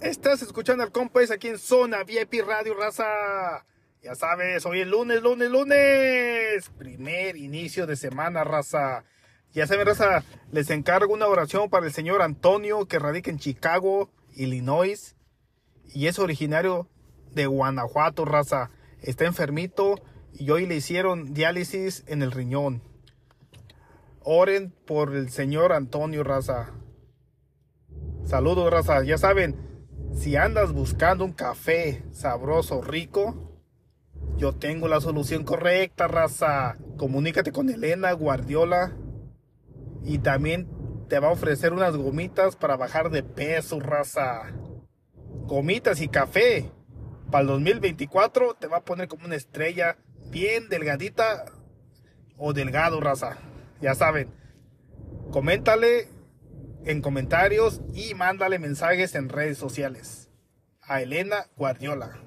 Estás escuchando al compa aquí en Zona VIP Radio Raza. Ya sabes, hoy es lunes, lunes, lunes. Primer inicio de semana, raza. Ya saben, raza, les encargo una oración para el señor Antonio que radica en Chicago, Illinois. Y es originario de Guanajuato, raza. Está enfermito y hoy le hicieron diálisis en el riñón. Oren por el señor Antonio, raza. Saludos, raza. Ya saben, si andas buscando un café sabroso, rico, yo tengo la solución correcta, raza. Comunícate con Elena Guardiola. Y también te va a ofrecer unas gomitas para bajar de peso, raza. Gomitas y café. Para el 2024 te va a poner como una estrella bien delgadita o delgado, raza. Ya saben. Coméntale en comentarios y mándale mensajes en redes sociales. A Elena Guardiola.